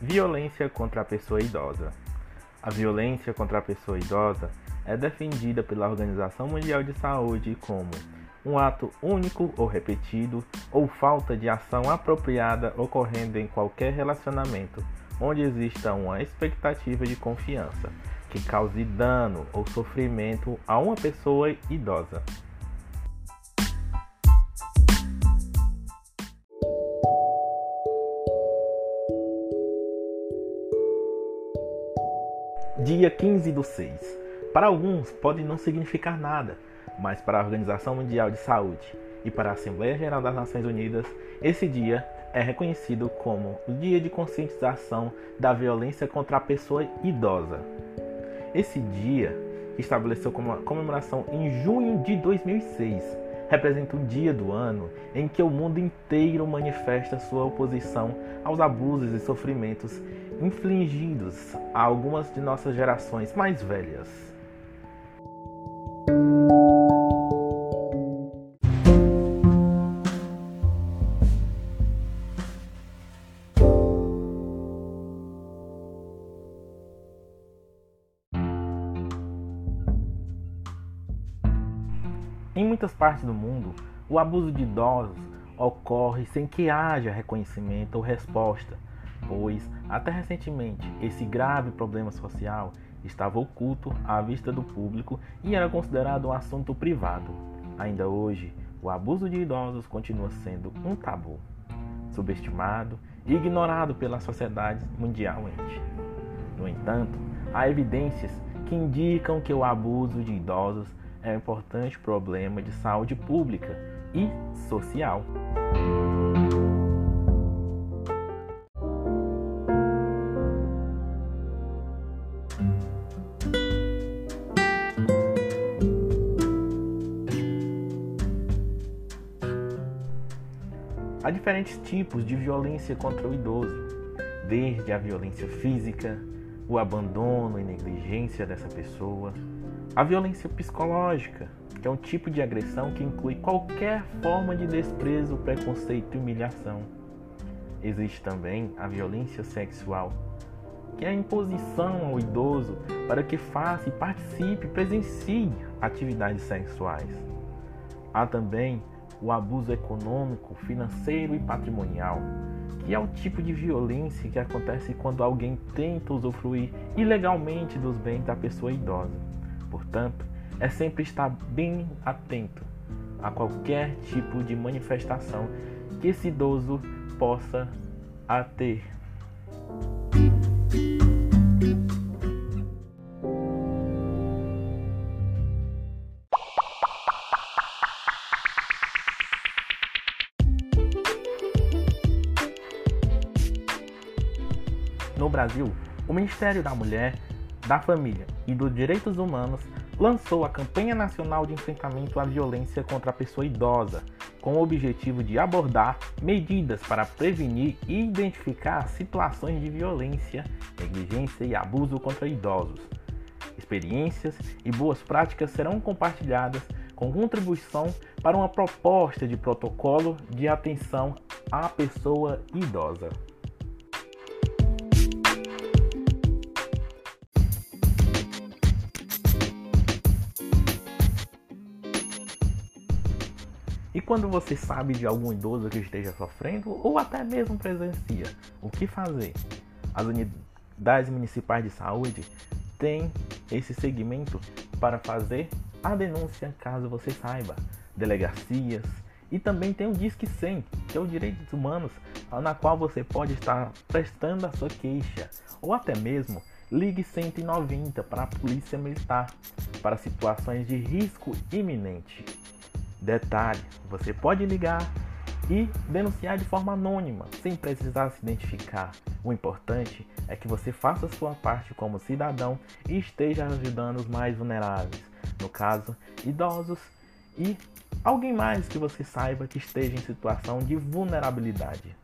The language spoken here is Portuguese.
Violência contra a pessoa idosa. A violência contra a pessoa idosa é defendida pela Organização Mundial de Saúde como um ato único ou repetido ou falta de ação apropriada ocorrendo em qualquer relacionamento onde exista uma expectativa de confiança que cause dano ou sofrimento a uma pessoa idosa. Dia 15 do 6. Para alguns pode não significar nada, mas para a Organização Mundial de Saúde e para a Assembleia Geral das Nações Unidas, esse dia é reconhecido como o Dia de Conscientização da Violência contra a Pessoa Idosa. Esse dia, estabeleceu como comemoração em junho de 2006, representa um dia do ano em que o mundo inteiro manifesta sua oposição aos abusos e sofrimentos infligidos a algumas de nossas gerações mais velhas. Em muitas partes do mundo, o abuso de idosos ocorre sem que haja reconhecimento ou resposta, pois, até recentemente, esse grave problema social estava oculto à vista do público e era considerado um assunto privado. Ainda hoje, o abuso de idosos continua sendo um tabu, subestimado e ignorado pela sociedade mundialmente. No entanto, há evidências que indicam que o abuso de idosos é um importante problema de saúde pública e social. Há diferentes tipos de violência contra o idoso, desde a violência física, o abandono e negligência dessa pessoa, a violência psicológica, que é um tipo de agressão que inclui qualquer forma de desprezo, preconceito e humilhação. Existe também a violência sexual, que é a imposição ao idoso para que faça e participe, presencie atividades sexuais. Há também o abuso econômico, financeiro e patrimonial, que é o tipo de violência que acontece quando alguém tenta usufruir ilegalmente dos bens da pessoa idosa. Portanto, é sempre estar bem atento a qualquer tipo de manifestação que esse idoso possa ter. No Brasil, o Ministério da Mulher da Família e dos Direitos Humanos lançou a Campanha Nacional de Enfrentamento à Violência contra a Pessoa Idosa, com o objetivo de abordar medidas para prevenir e identificar situações de violência, negligência e abuso contra idosos. Experiências e boas práticas serão compartilhadas com contribuição para uma proposta de protocolo de atenção à pessoa idosa. E quando você sabe de algum idoso que esteja sofrendo ou até mesmo presencia, o que fazer? As unidades municipais de saúde têm esse segmento para fazer a denúncia caso você saiba, delegacias e também tem o Disque 100, que é o Direitos Humanos, na qual você pode estar prestando a sua queixa ou até mesmo ligue 190 para a Polícia Militar para situações de risco iminente. Detalhe: você pode ligar e denunciar de forma anônima, sem precisar se identificar. O importante é que você faça sua parte como cidadão e esteja ajudando os mais vulneráveis, no caso, idosos e alguém mais que você saiba que esteja em situação de vulnerabilidade.